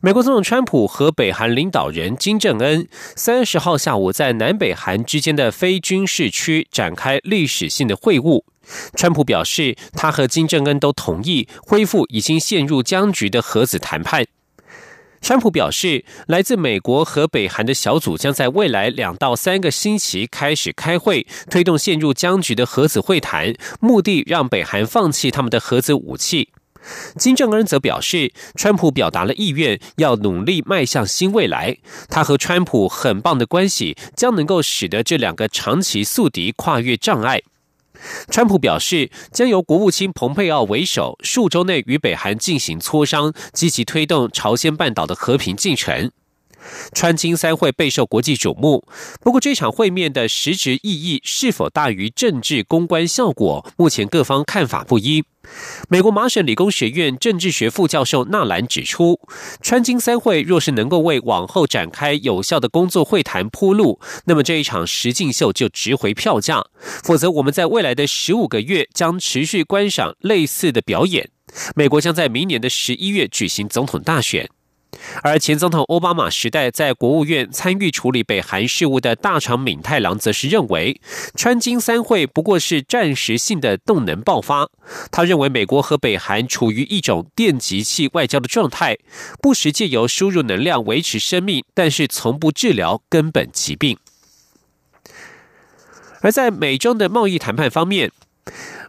美国总统川普和北韩领导人金正恩三十号下午在南北韩之间的非军事区展开历史性的会晤。川普表示，他和金正恩都同意恢复已经陷入僵局的核子谈判。川普表示，来自美国和北韩的小组将在未来两到三个星期开始开会，推动陷入僵局的核子会谈，目的让北韩放弃他们的核子武器。金正恩则表示，川普表达了意愿，要努力迈向新未来。他和川普很棒的关系，将能够使得这两个长期宿敌跨越障碍。川普表示，将由国务卿蓬佩奥为首，数周内与北韩进行磋商，积极推动朝鲜半岛的和平进程。川金三会备受国际瞩目，不过这场会面的实质意义是否大于政治公关效果，目前各方看法不一。美国麻省理工学院政治学副教授纳兰指出，川金三会若是能够为往后展开有效的工作会谈铺路，那么这一场实境秀就值回票价；否则，我们在未来的十五个月将持续观赏类似的表演。美国将在明年的十一月举行总统大选。而前总统奥巴马时代在国务院参与处理北韩事务的大长敏太郎，则是认为川金三会不过是暂时性的动能爆发。他认为美国和北韩处于一种电极器外交的状态，不时借由输入能量维持生命，但是从不治疗根本疾病。而在美中的贸易谈判方面。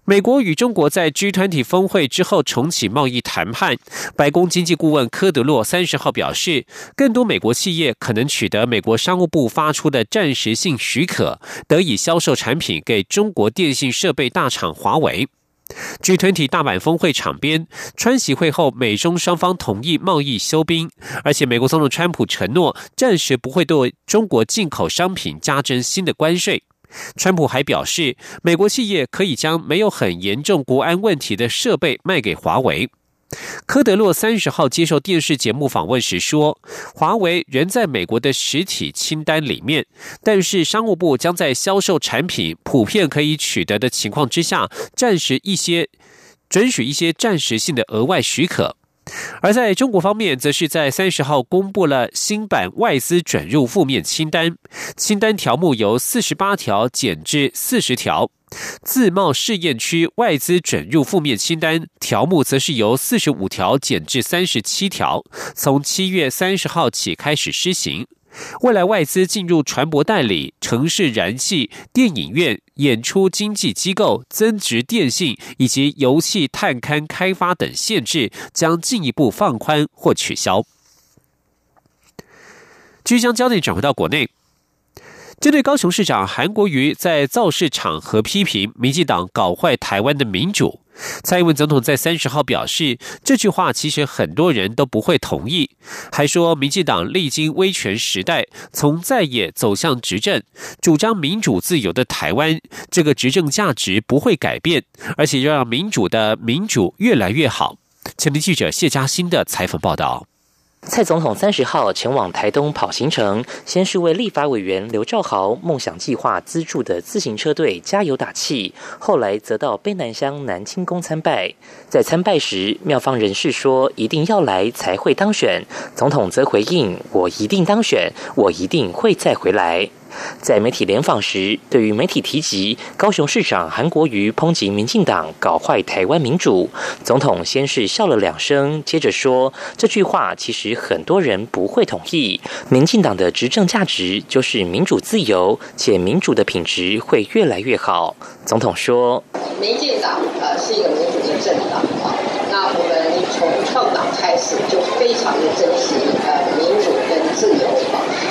美国与中国在 G20 峰会之后重启贸易谈判。白宫经济顾问科德洛三十号表示，更多美国企业可能取得美国商务部发出的暂时性许可，得以销售产品给中国电信设备大厂华为。G20 大阪峰会场边，川习会后，美中双方同意贸易休兵，而且美国总统川普承诺暂时不会对中国进口商品加征新的关税。川普还表示，美国企业可以将没有很严重国安问题的设备卖给华为。科德洛三十号接受电视节目访问时说，华为仍在美国的实体清单里面，但是商务部将在销售产品普遍可以取得的情况之下，暂时一些准许一些暂时性的额外许可。而在中国方面，则是在三十号公布了新版外资准入负面清单，清单条目由四十八条减至四十条。自贸试验区外资准入负面清单条目，则是由四十五条减至三十七条，从七月三十号起开始施行。未来外资进入船舶代理、城市燃气、电影院、演出经纪机构、增值电信以及游戏探勘开发等限制将进一步放宽或取消。即将焦点转回到国内。针对高雄市长韩国瑜在造势场合批评民进党搞坏台湾的民主，蔡英文总统在三十号表示，这句话其实很多人都不会同意，还说民进党历经威权时代，从在野走向执政，主张民主自由的台湾，这个执政价值不会改变，而且要让民主的民主越来越好。前听记者谢嘉欣的采访报道。蔡总统三十号前往台东跑行程，先是为立法委员刘兆豪梦想计划资助的自行车队加油打气，后来则到卑南乡南清宫参拜。在参拜时，妙方人士说一定要来才会当选，总统则回应：我一定当选，我一定会再回来。在媒体联访时，对于媒体提及高雄市长韩国瑜抨击民进党搞坏台湾民主，总统先是笑了两声，接着说：“这句话其实很多人不会同意。民进党的执政价值就是民主自由，且民主的品质会越来越好。”总统说：“民进党呃是一个民主的政党啊，那我们从创党开始就非常的珍惜呃民主跟自由，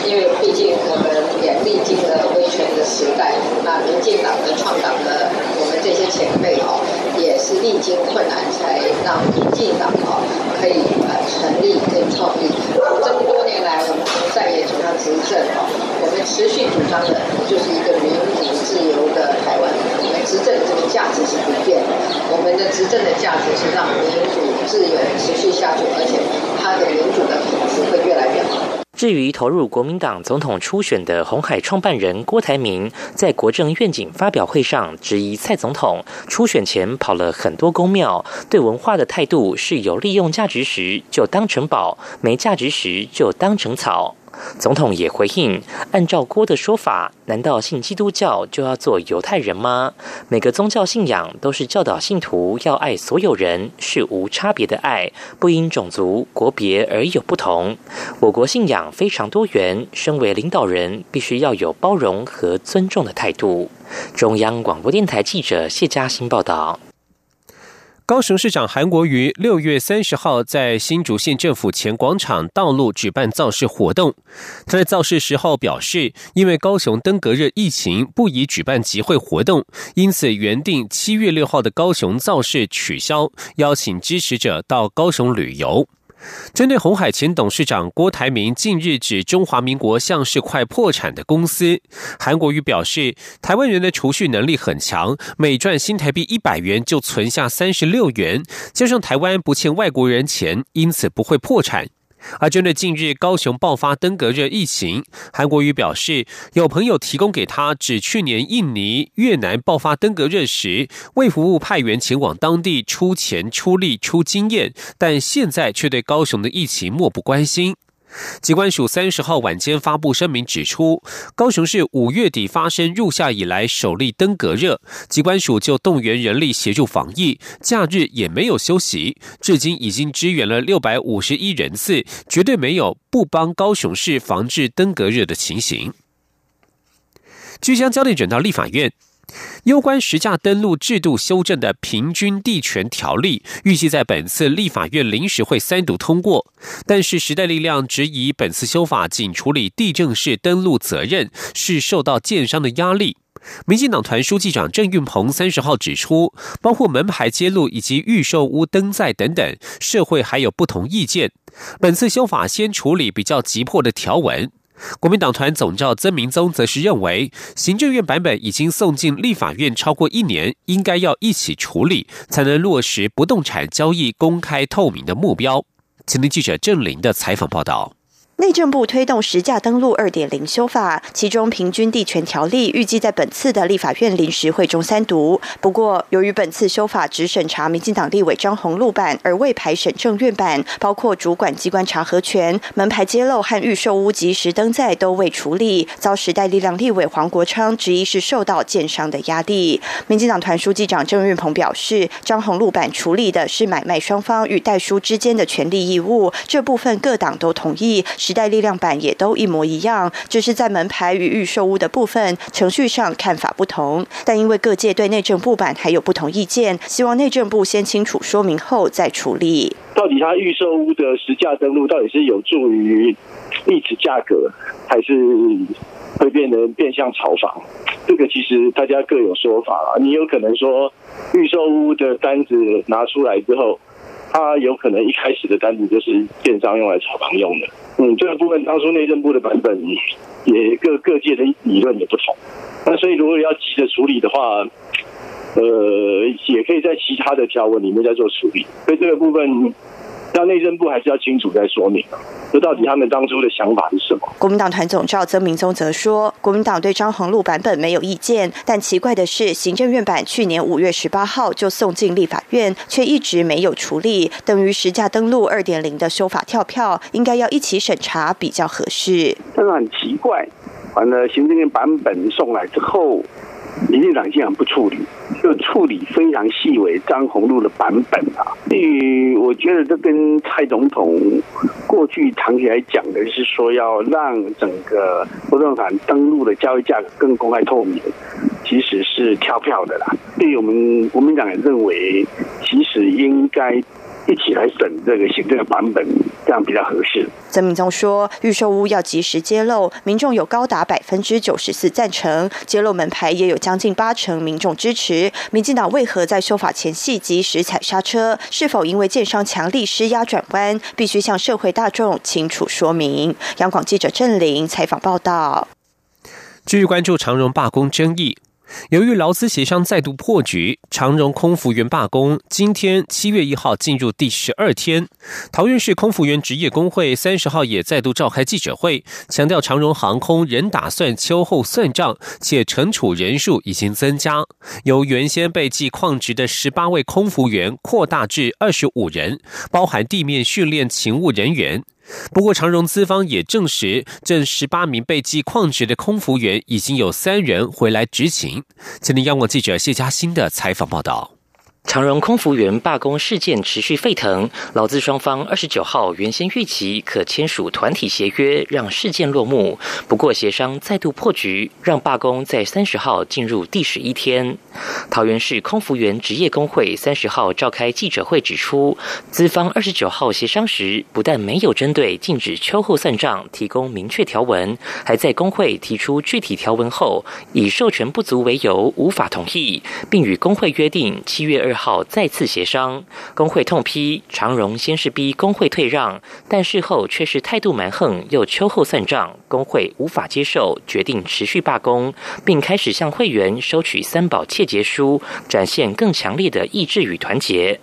因为毕竟我们也。”历经了威权的时代，那民进党的创党的我们这些前辈哦，也是历经困难才让民进党哦可以呃成立跟创立。这么多年来，我们从在野走向执政哦，我们持续主张的就是一个民主自由的台湾。我们执政的这个价值是不变的，我们的执政的价值是让民主自由持续下去，而且它的民主的品质会越来越好。至于投入国民党总统初选的红海创办人郭台铭，在国政愿景发表会上质疑蔡总统初选前跑了很多公庙，对文化的态度是有利用价值时就当成宝，没价值时就当成草。总统也回应：“按照郭的说法，难道信基督教就要做犹太人吗？每个宗教信仰都是教导信徒要爱所有人，是无差别的爱，不因种族、国别而有不同。我国信仰非常多元，身为领导人，必须要有包容和尊重的态度。”中央广播电台记者谢嘉欣报道。高雄市长韩国瑜六月三十号在新竹县政府前广场道路举办造势活动。他在造势时候表示，因为高雄登革热疫情不宜举办集会活动，因此原定七月六号的高雄造势取消，邀请支持者到高雄旅游。针对红海前董事长郭台铭近日指中华民国像是快破产的公司，韩国瑜表示，台湾人的储蓄能力很强，每赚新台币一百元就存下三十六元，加上台湾不欠外国人钱，因此不会破产。而针对近日高雄爆发登革热疫情，韩国瑜表示，有朋友提供给他，指去年印尼、越南爆发登革热时，为服务派员前往当地出钱、出力、出经验，但现在却对高雄的疫情漠不关心。机关署三十号晚间发布声明指出，高雄市五月底发生入夏以来首例登革热，机关署就动员人力协助防疫，假日也没有休息，至今已经支援了六百五十一人次，绝对没有不帮高雄市防治登革热的情形。即将焦点转到立法院。有关实价登录制度修正的平均地权条例，预计在本次立法院临时会三读通过。但是时代力量质疑本次修法仅处理地政式登录责任，是受到建商的压力。民进党团书记长郑运鹏三十号指出，包括门牌揭露以及预售屋登载等等，社会还有不同意见。本次修法先处理比较急迫的条文。国民党团总召曾明宗则是认为，行政院版本已经送进立法院超过一年，应该要一起处理，才能落实不动产交易公开透明的目标。请听记者郑玲的采访报道。内政部推动实价登录二点零修法，其中平均地权条例预计在本次的立法院临时会中三读。不过，由于本次修法只审查民进党立委张宏禄版，而未排审政院版，包括主管机关查核权、门牌揭露和预售屋及时登载都未处理，遭时代力量立委黄国昌质疑是受到建商的压力。民进党团书记长郑运鹏表示，张宏禄版处理的是买卖双方与代书之间的权利义务，这部分各党都同意。时代力量版也都一模一样，只是在门牌与预售屋的部分程序上看法不同。但因为各界对内政部版还有不同意见，希望内政部先清楚说明后再处理。到底它预售屋的实价登录到底是有助于抑制价格，还是会变成变相炒房？这个其实大家各有说法了。你有可能说预售屋的单子拿出来之后。它有可能一开始的单子就是电商用来炒房用的，嗯，这个部分当初内政部的版本也各各界的理论也不同，那所以如果要急着处理的话，呃，也可以在其他的条文里面再做处理，所以这个部分。那内政部还是要清楚再说明啊，这到底他们当初的想法是什么？国民党团总召曾明宗则说，国民党对张宏禄版本没有意见，但奇怪的是，行政院版去年五月十八号就送进立法院，却一直没有处理，等于实价登录二点零的修法跳票，应该要一起审查比较合适。真的很奇怪，完了行政院版本送来之后。民进党竟然不处理，就处理非常细微张宏禄的版本啊！所以我觉得这跟蔡总统过去长期来讲的是说，要让整个不动产登录的交易价格更公开透明，其实是跳票的啦。所以我们国民党也认为，其实应该。一起来审这个行政版本，这样比较合适。曾明宗说，预售屋要及时揭露，民众有高达百分之九十四赞成，揭露门牌也有将近八成民众支持。民进党为何在修法前夕及时踩刹车？是否因为建商强力施压转弯？必须向社会大众清楚说明。央广记者郑玲采访报道。继续关注长荣罢工争议。由于劳资协商再度破局，长荣空服员罢工今天七月一号进入第十二天。桃园市空服员职业工会三十号也再度召开记者会，强调长荣航空仍打算秋后算账，且惩处人数已经增加，由原先被记旷职的十八位空服员扩大至二十五人，包含地面训练勤务人员。不过，长荣资方也证实，这十八名被记旷职的空服员已经有三人回来执勤。今天，央广记者谢佳欣的采访报道。长荣空服员罢工事件持续沸腾，劳资双方二十九号原先预期可签署团体协约，让事件落幕。不过协商再度破局，让罢工在三十号进入第十一天。桃园市空服员职业工会三十号召开记者会指出，资方二十九号协商时，不但没有针对禁止秋后算账提供明确条文，还在工会提出具体条文后，以授权不足为由无法同意，并与工会约定七月二。好再次协商，工会痛批长荣先是逼工会退让，但事后却是态度蛮横，又秋后算账，工会无法接受，决定持续罢工，并开始向会员收取三保切结书，展现更强烈的意志与团结。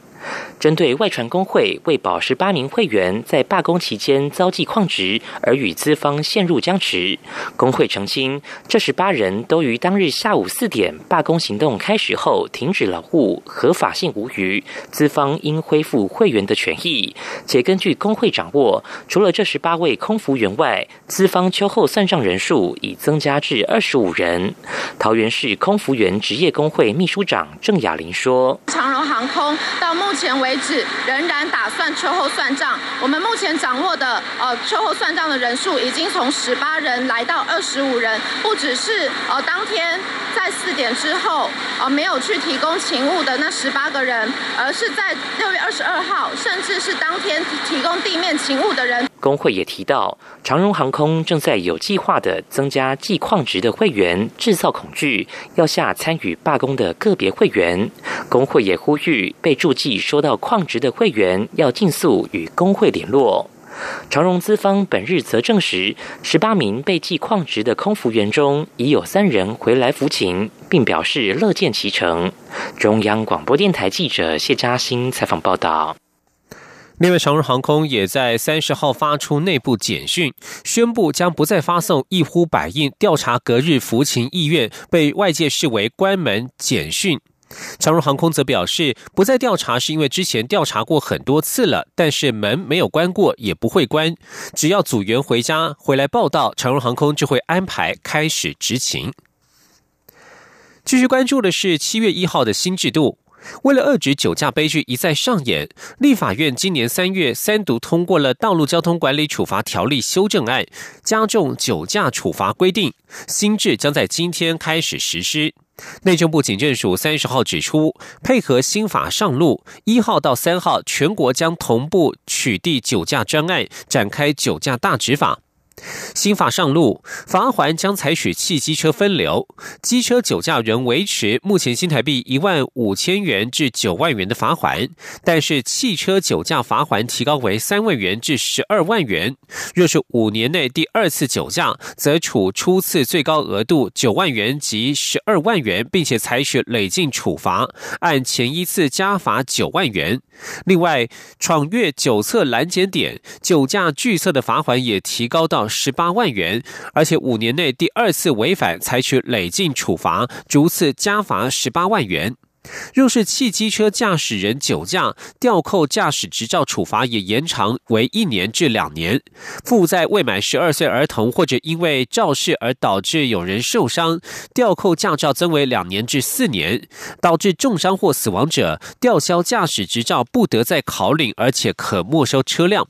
针对外传工会为保十八名会员在罢工期间遭记旷职而与资方陷入僵持，工会澄清，这十八人都于当日下午四点罢工行动开始后停止劳务，合法性无虞，资方应恢复会员的权益。且根据工会掌握，除了这十八位空服员外，资方秋后算账人数已增加至二十五人。桃园市空服员职业工会秘书长郑雅玲说：“长荣航空到目。”目前为止，仍然打算秋后算账。我们目前掌握的呃秋后算账的人数，已经从十八人来到二十五人。不只是呃当天在四点之后呃没有去提供勤务的那十八个人，而是在六月二十二号，甚至是当天提供地面勤务的人。工会也提到，长荣航空正在有计划的增加计矿值的会员，制造恐惧，要下参与罢工的个别会员。工会也呼吁被注记收到矿值的会员，要尽速与工会联络。长荣资方本日则证实，十八名被记矿值的空服员中，已有三人回来服勤，并表示乐见其成。中央广播电台记者谢嘉欣采访报道。另外，长荣航空也在三十号发出内部简讯，宣布将不再发送一呼百应调查隔日服勤意愿，被外界视为关门简讯。长荣航空则表示，不再调查是因为之前调查过很多次了，但是门没有关过，也不会关。只要组员回家回来报道，长荣航空就会安排开始执勤。继续关注的是七月一号的新制度。为了遏制酒驾悲剧一再上演，立法院今年三月三读通过了《道路交通管理处罚条例修正案》，加重酒驾处罚规定。新制将在今天开始实施。内政部警政署三十号指出，配合新法上路，一号到三号全国将同步取缔酒驾专案，展开酒驾大执法。新法上路，罚还将采取汽机车分流，机车酒驾仍维持目前新台币一万五千元至九万元的罚款，但是汽车酒驾罚款提高为三万元至十二万元。若是五年内第二次酒驾，则处初次最高额度九万元及十二万元，并且采取累进处罚，按前一次加罚九万元。另外，闯越酒测拦检点、酒驾拒测的罚款也提高到十八万元，而且五年内第二次违反，采取累进处罚，逐次加罚十八万元。若是汽机车驾驶人酒驾，吊扣驾驶执照处罚也延长为一年至两年；负债未满十二岁儿童或者因为肇事而导致有人受伤，吊扣驾照增为两年至四年；导致重伤或死亡者，吊销驾驶执照不得再考领，而且可没收车辆。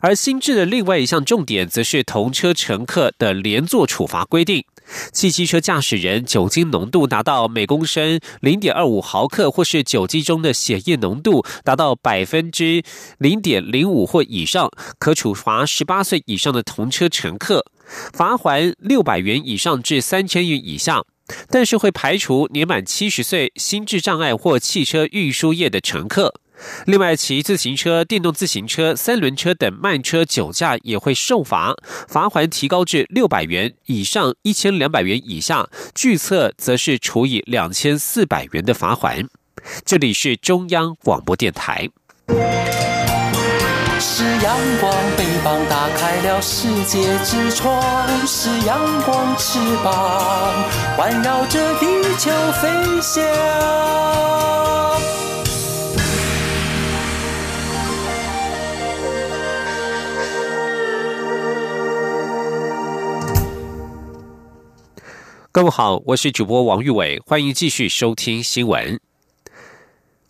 而新制的另外一项重点，则是同车乘客的连坐处罚规定。汽机车驾驶人酒精浓度达到每公升零点二五毫克，或是酒精中的血液浓度达到百分之零点零五或以上，可处罚十八岁以上的同车乘客，罚还六百元以上至三千元以下。但是会排除年满七十岁、心智障碍或汽车运输业的乘客。另外，骑自行车、电动自行车、三轮车等慢车酒驾也会受罚，罚款提高至六百元以上一千两百元以下，拒测则是处以两千四百元的罚款。这里是中央广播电台。是阳光，翅膀打开了世界之窗；是阳光，翅膀环绕着地球飞翔。各位好，我是主播王玉伟，欢迎继续收听新闻。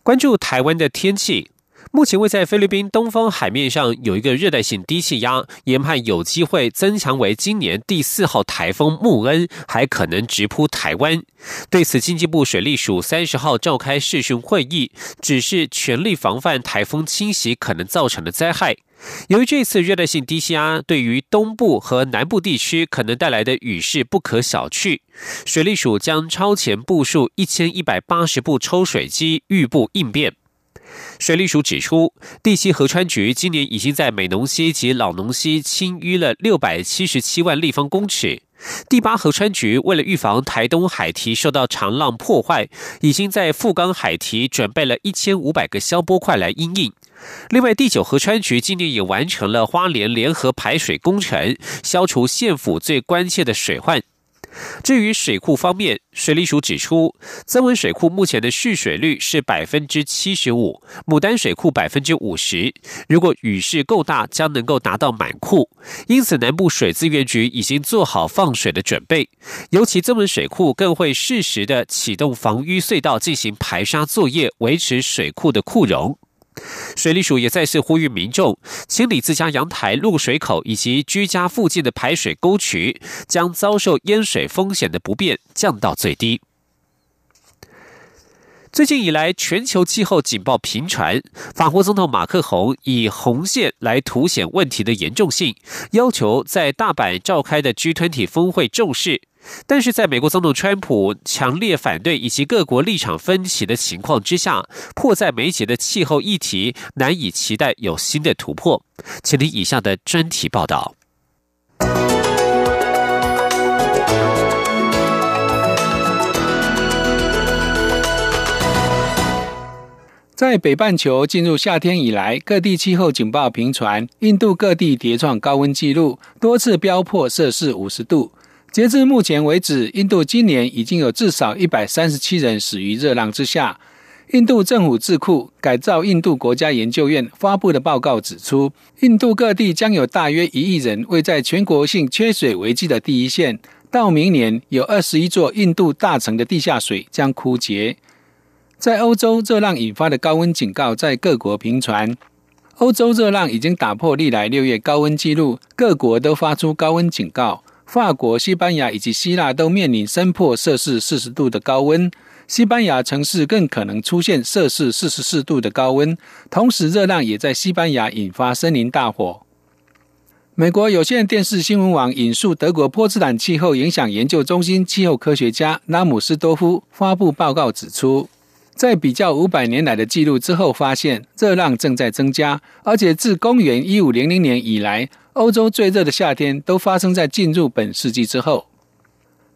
关注台湾的天气，目前位在菲律宾东方海面上有一个热带性低气压，研判有机会增强为今年第四号台风穆恩，还可能直扑台湾。对此，经济部水利署三十号召开视讯会议，指示全力防范台风侵袭可能造成的灾害。由于这次热带性低气压对于东部和南部地区可能带来的雨势不可小觑，水利署将超前部署一千一百八十部抽水机，预布应变。水利署指出，第七河川局今年已经在美浓溪及老农溪清淤了六百七十七万立方公尺。第八河川局为了预防台东海堤受到长浪破坏，已经在富冈海堤准备了一千五百个消波块来应应。另外，第九河川局今年也完成了花莲联合排水工程，消除县府最关切的水患。至于水库方面，水利署指出，增文水库目前的蓄水率是百分之七十五，牡丹水库百分之五十。如果雨势够大，将能够达到满库。因此，南部水资源局已经做好放水的准备，尤其增文水库更会适时的启动防淤隧道进行排沙作业，维持水库的库容。水利署也再次呼吁民众清理自家阳台入水口以及居家附近的排水沟渠，将遭受淹水风险的不便降到最低。最近以来，全球气候警报频传，法国总统马克宏以红线来凸显问题的严重性，要求在大阪召开的 G20 峰会重视。但是，在美国总统川普强烈反对以及各国立场分歧的情况之下，迫在眉睫的气候议题难以期待有新的突破。请听以下的专题报道。在北半球进入夏天以来，各地气候警报频传，印度各地叠创高温纪录，多次飙破摄氏五十度。截至目前为止，印度今年已经有至少一百三十七人死于热浪之下。印度政府智库改造印度国家研究院发布的报告指出，印度各地将有大约一亿人位在全国性缺水危机的第一线。到明年，有二十一座印度大城的地下水将枯竭。在欧洲，热浪引发的高温警告在各国频传。欧洲热浪已经打破历来六月高温纪录，各国都发出高温警告。法国、西班牙以及希腊都面临升破摄氏四十度的高温，西班牙城市更可能出现摄氏四十四度的高温。同时，热浪也在西班牙引发森林大火。美国有线电视新闻网引述德国波茨坦气候影响研究中心气候科学家拉姆斯多夫发布报告指出，在比较五百年来的记录之后，发现热浪正在增加，而且自公元一五零零年以来。欧洲最热的夏天都发生在进入本世纪之后。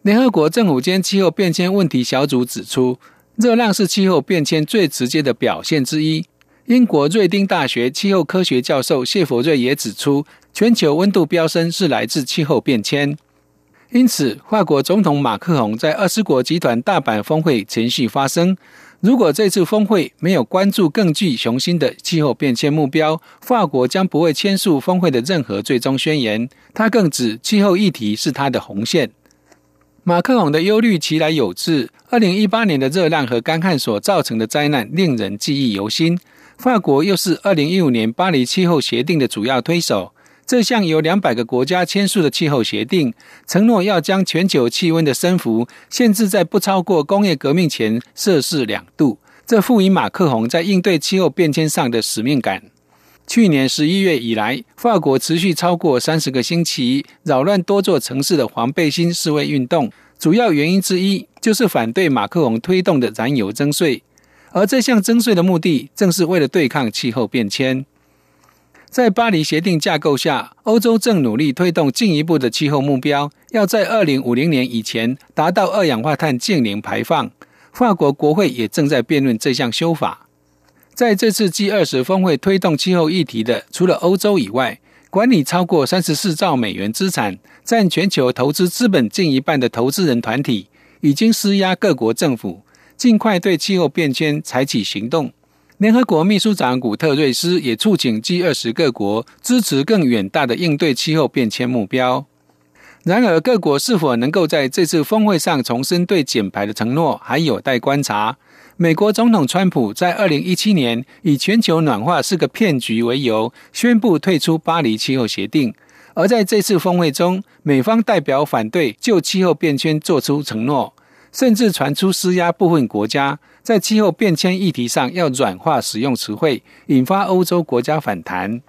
联合国政府间气候变迁问题小组指出，热浪是气候变迁最直接的表现之一。英国瑞丁大学气候科学教授谢佛瑞也指出，全球温度飙升是来自气候变迁。因此，法国总统马克龙在二十国集团大阪峰会持续发生。如果这次峰会没有关注更具雄心的气候变迁目标，法国将不会签署峰会的任何最终宣言。他更指气候议题是他的红线。马克龙的忧虑其来有致。二零一八年的热浪和干旱所造成的灾难令人记忆犹新。法国又是二零一五年巴黎气候协定的主要推手。这项由两百个国家签署的气候协定，承诺要将全球气温的升幅限制在不超过工业革命前摄氏两度。这赋予马克宏在应对气候变迁上的使命感。去年十一月以来，法国持续超过三十个星期扰乱多座城市的黄背心示威运动，主要原因之一就是反对马克宏推动的燃油征税。而这项征税的目的，正是为了对抗气候变迁。在巴黎协定架构下，欧洲正努力推动进一步的气候目标，要在二零五零年以前达到二氧化碳净零排放。法国国会也正在辩论这项修法。在这次 G 二十峰会推动气候议题的，除了欧洲以外，管理超过三十四兆美元资产、占全球投资资本近一半的投资人团体，已经施压各国政府，尽快对气候变迁采取行动。联合国秘书长古特瑞斯也促请 G 二十各国支持更远大的应对气候变迁目标。然而，各国是否能够在这次峰会上重申对减排的承诺，还有待观察。美国总统川普在二零一七年以全球暖化是个骗局为由，宣布退出巴黎气候协定。而在这次峰会中，美方代表反对就气候变迁做出承诺。甚至传出施压部分国家在气候变迁议题上要软化使用词汇，引发欧洲国家反弹。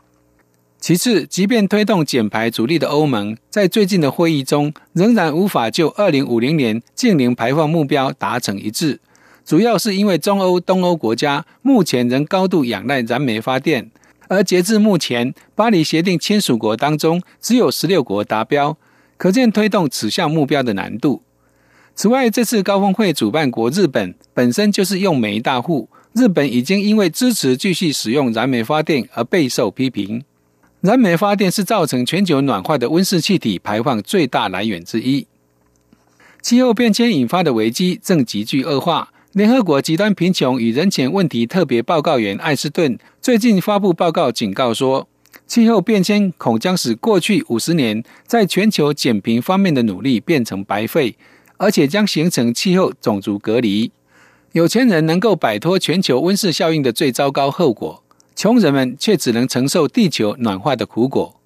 其次，即便推动减排主力的欧盟，在最近的会议中仍然无法就二零五零年净零排放目标达成一致，主要是因为中欧、东欧国家目前仍高度仰赖燃煤发电，而截至目前，巴黎协定签署国当中只有十六国达标，可见推动此项目标的难度。此外，这次高峰会主办国日本本身就是用煤大户，日本已经因为支持继续使用燃煤发电而备受批评。燃煤发电是造成全球暖化的温室气体排放最大来源之一。气候变迁引发的危机正急剧恶化。联合国极端贫穷与人权问题特别报告员艾斯顿最近发布报告，警告说，气候变迁恐将使过去五十年在全球减贫方面的努力变成白费。而且将形成气候种族隔离，有钱人能够摆脱全球温室效应的最糟糕后果，穷人们却只能承受地球暖化的苦果。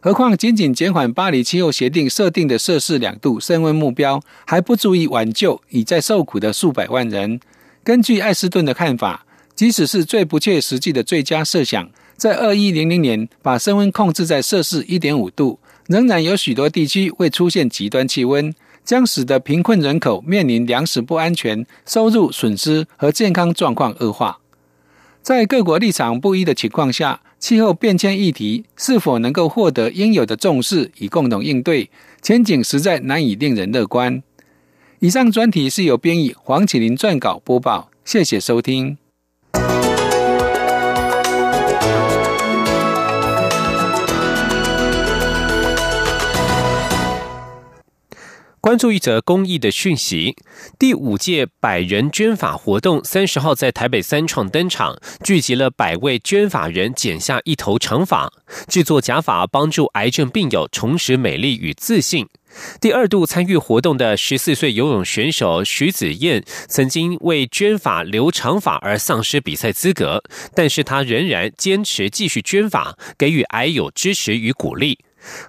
何况，仅仅减缓巴黎气候协定设定的摄氏两度升温目标，还不足以挽救已在受苦的数百万人。根据艾斯顿的看法，即使是最不切实际的最佳设想，在二一零零年把升温控制在摄氏一点五度，仍然有许多地区会出现极端气温。将使得贫困人口面临粮食不安全、收入损失和健康状况恶化。在各国立场不一的情况下，气候变迁议题是否能够获得应有的重视以共同应对，前景实在难以令人乐观。以上专题是由编译黄启林撰稿播报，谢谢收听。关注一则公益的讯息：第五届百人捐法活动三十号在台北三创登场，聚集了百位捐法人剪下一头长发，制作假发，帮助癌症病友重拾美丽与自信。第二度参与活动的十四岁游泳选手徐子燕，曾经为捐发留长发而丧失比赛资格，但是他仍然坚持继续捐发，给予癌友支持与鼓励。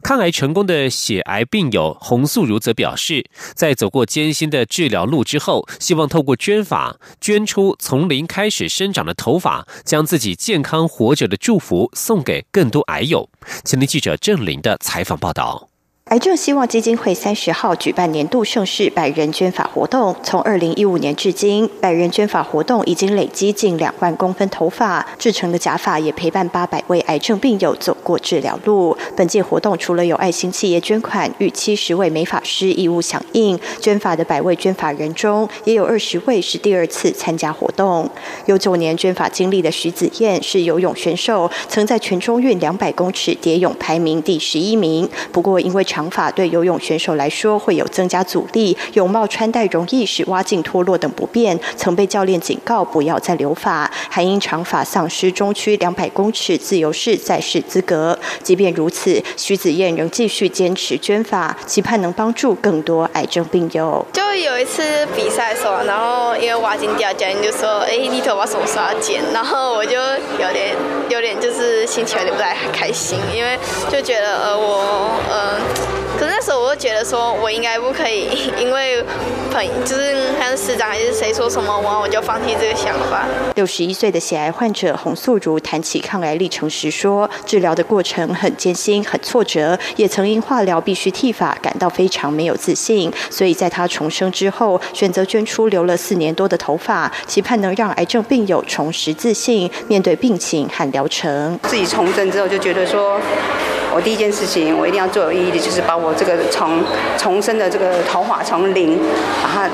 抗癌成功的血癌病友洪素如则表示，在走过艰辛的治疗路之后，希望透过捐法捐出从零开始生长的头发，将自己健康活着的祝福送给更多癌友。前天记者郑林的采访报道。癌症希望基金会三十号举办年度盛世百人捐发活动。从二零一五年至今，百人捐发活动已经累积近两万公分头发，制成的假发也陪伴八百位癌症病友走过治疗路。本届活动除了有爱心企业捐款，逾七十位美发师义务响应捐发的百位捐发人中，也有二十位是第二次参加活动。有九年捐发经历的徐子燕是游泳选手，曾在全中运两百公尺蝶泳排名第十一名。不过因为长发对游泳选手来说会有增加阻力，泳帽穿戴容易使蛙镜脱落等不便，曾被教练警告不要再留发，还因长发丧失中区两百公尺自由式赛事资格。即便如此，徐子燕仍继续坚持捐发，期盼能帮助更多癌症病友。就有一次比赛的时候，然后因为蛙镜掉，教练就说：“哎，你头发什么时候要剪？”然后我就有点有点就是心情有点不太开心，因为就觉得呃我呃。可是那时候我就觉得说，我应该不可以，因为朋就是看市长还是谁说什么，我我就放弃这个想法。六十一岁的血癌患者洪素如谈起抗癌历程时说，治疗的过程很艰辛、很挫折，也曾因化疗必须剃发感到非常没有自信，所以在他重生之后，选择捐出留了四年多的头发，期盼能让癌症病友重拾自信，面对病情和疗程。自己重生之后，就觉得说。我第一件事情，我一定要做有意义的，就是把我我这个从重生的这个头发从零，把它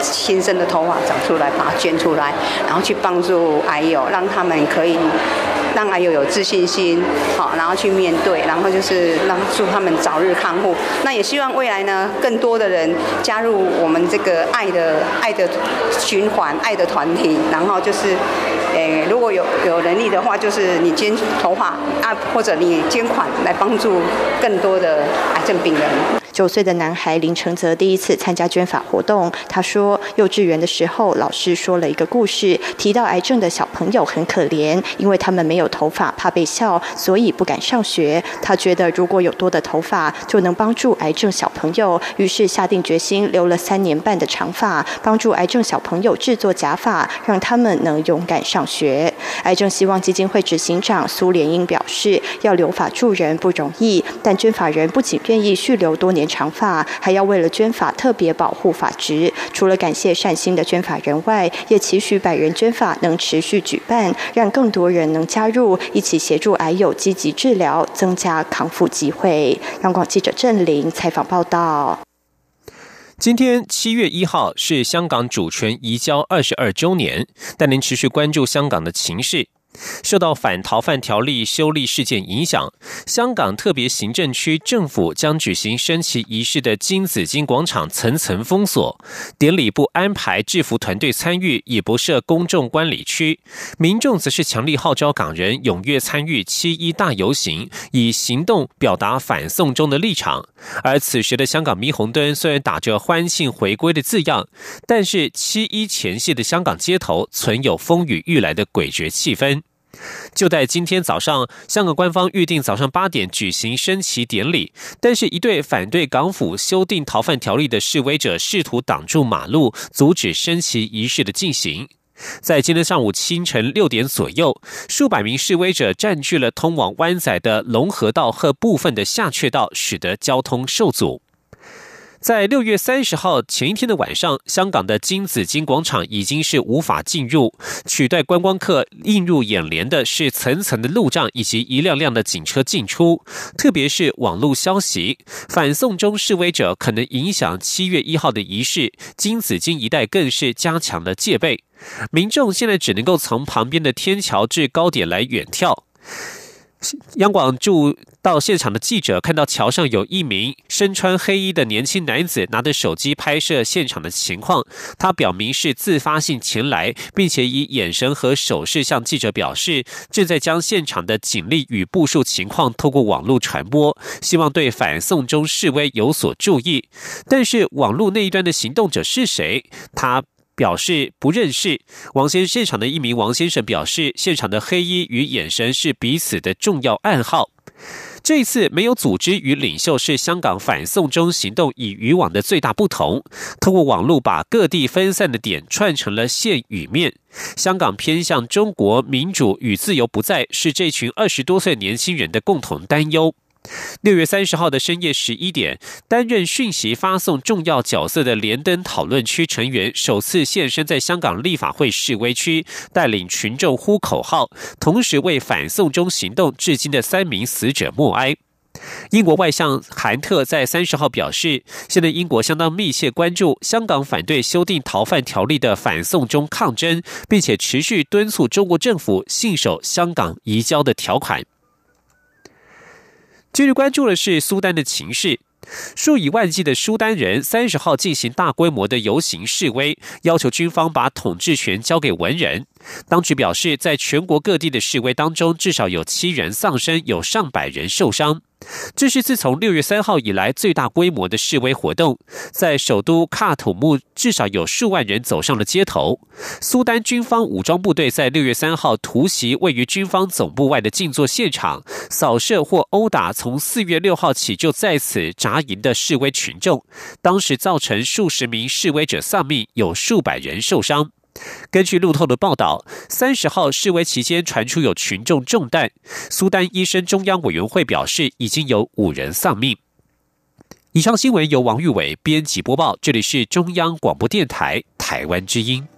新生的头发长出来，把它捐出来，然后去帮助癌友，让他们可以让癌友有自信心，好，然后去面对，然后就是让祝他们早日康复。那也希望未来呢，更多的人加入我们这个爱的爱的循环、爱的团体，然后就是。诶，如果有有能力的话，就是你捐头发啊，或者你捐款来帮助更多的癌症病人。九岁的男孩林承泽第一次参加捐发活动。他说，幼稚园的时候，老师说了一个故事，提到癌症的小朋友很可怜，因为他们没有头发，怕被笑，所以不敢上学。他觉得如果有多的头发，就能帮助癌症小朋友，于是下定决心留了三年半的长发，帮助癌症小朋友制作假发，让他们能勇敢上学。癌症希望基金会执行长苏联英表示，要留法助人不容易，但捐法人不仅愿意续留多年。长发还要为了捐法特别保护发质，除了感谢善心的捐法人外，也期许百人捐法能持续举办，让更多人能加入，一起协助癌友积极治疗，增加康复机会。央广记者郑玲采访报道。今天七月一号是香港主权移交二十二周年，但您持续关注香港的情势。受到反逃犯条例修例事件影响，香港特别行政区政府将举行升旗仪式的金紫荆广场层层封锁，典礼不安排制服团队参与，也不设公众观礼区。民众则是强力号召港人踊跃参与七一大游行，以行动表达反送中的立场。而此时的香港霓虹灯虽然打着欢庆回归的字样，但是七一前夕的香港街头存有风雨欲来的诡谲气氛。就在今天早上，香港官方预定早上八点举行升旗典礼，但是，一对反对港府修订逃犯条例的示威者试图挡住马路，阻止升旗仪式的进行。在今天上午清晨六点左右，数百名示威者占据了通往湾仔的龙河道和部分的下阙道，使得交通受阻。在六月三十号前一天的晚上，香港的金紫荆广场已经是无法进入，取代观光客映入眼帘的是层层的路障以及一辆辆的警车进出。特别是网络消息，反送中示威者可能影响七月一号的仪式，金紫荆一带更是加强了戒备。民众现在只能够从旁边的天桥至高点来远眺。央广驻到现场的记者看到桥上有一名身穿黑衣的年轻男子拿着手机拍摄现场的情况，他表明是自发性前来，并且以眼神和手势向记者表示正在将现场的警力与部署情况透过网络传播，希望对反送中示威有所注意。但是网络那一端的行动者是谁？他。表示不认识王先现场的一名王先生表示，现场的黑衣与眼神是彼此的重要暗号。这一次没有组织与领袖是香港反送中行动与以往的最大不同。通过网络把各地分散的点串成了线与面。香港偏向中国民主与自由不在，是这群二十多岁年轻人的共同担忧。六月三十号的深夜十一点，担任讯息发送重要角色的连登讨论区成员首次现身在香港立法会示威区，带领群众呼口号，同时为反送中行动至今的三名死者默哀。英国外相韩特在三十号表示，现在英国相当密切关注香港反对修订逃犯条例的反送中抗争，并且持续敦促中国政府信守香港移交的条款。今日关注的是苏丹的情势，数以万计的苏丹人三十号进行大规模的游行示威，要求军方把统治权交给文人。当局表示，在全国各地的示威当中，至少有七人丧生，有上百人受伤。这是自从六月三号以来最大规模的示威活动，在首都喀土穆，至少有数万人走上了街头。苏丹军方武装部队在六月三号突袭位于军方总部外的静坐现场，扫射或殴打从四月六号起就在此扎营的示威群众，当时造成数十名示威者丧命，有数百人受伤。根据路透的报道，三十号示威期间传出有群众中弹。苏丹医生中央委员会表示，已经有五人丧命。以上新闻由王玉伟编辑播报，这里是中央广播电台台湾之音。